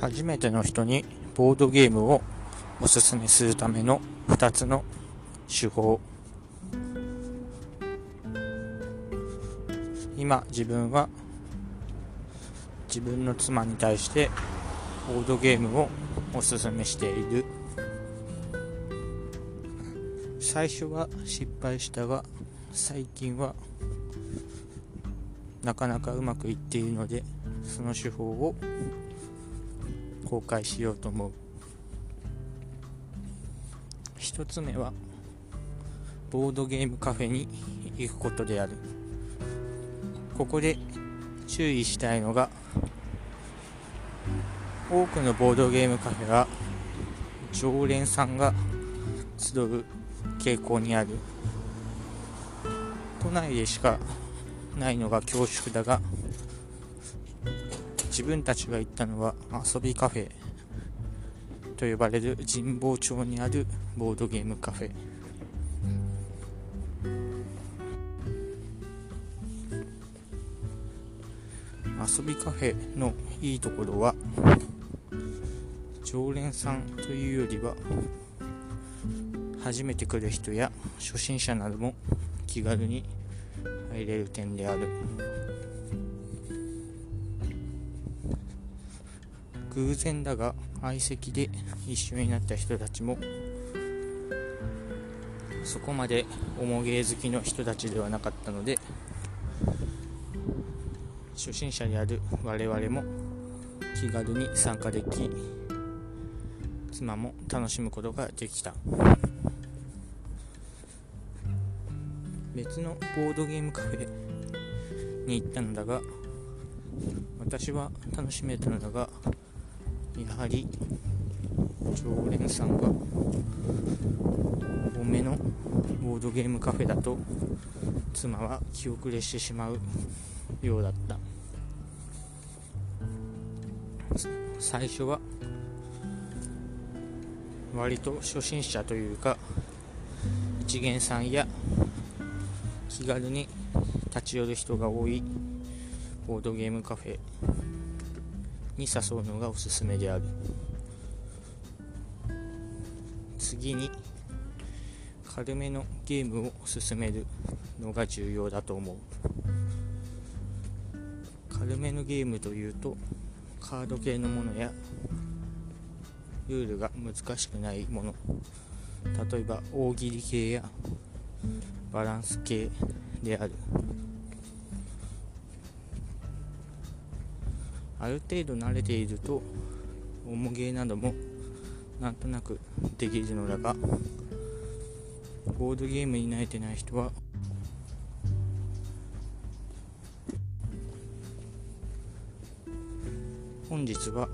初めての人にボードゲームをおすすめするための2つの手法。今自分は自分の妻に対してボードゲームをおすすめしている。最初は失敗したが最近はなかなかうまくいっているのでその手法を公開しようと思う。1つ目はボードゲームカフェに行くことである。ここで注意したいのが多くのボードゲームカフェは常連さんが集う傾向にある。都内でしかないのが恐縮だが自分たちが行ったのは遊びカフェと呼ばれる神保町にあるボードゲームカフェ。遊びカフェのいいところは常連さんというよりは初めて来る人や初心者なども気軽に入れる点である。偶然だが相席で一緒になった人たちもそこまで重芸好きの人たちではなかったので初心者である我々も気軽に参加でき妻も楽しむことができた。別のボードゲームカフェに行ったのだが私は楽しめたのだがやはり常連さんが多めのボードゲームカフェだと妻は気遅れしてしまうようだった。最初は割と初心者というか一元さんや気軽に立ち寄る人が多いボードゲームカフェに誘うのがおすすめである。次に軽めのゲームを進めるのが重要だと思う。軽めのゲームというとカード系のものやルールが難しくないもの。例えば大喜利系やバランス系である。ある程度慣れていると重げなどもなんとなくできるのだがボードゲームに慣れてない人は本日は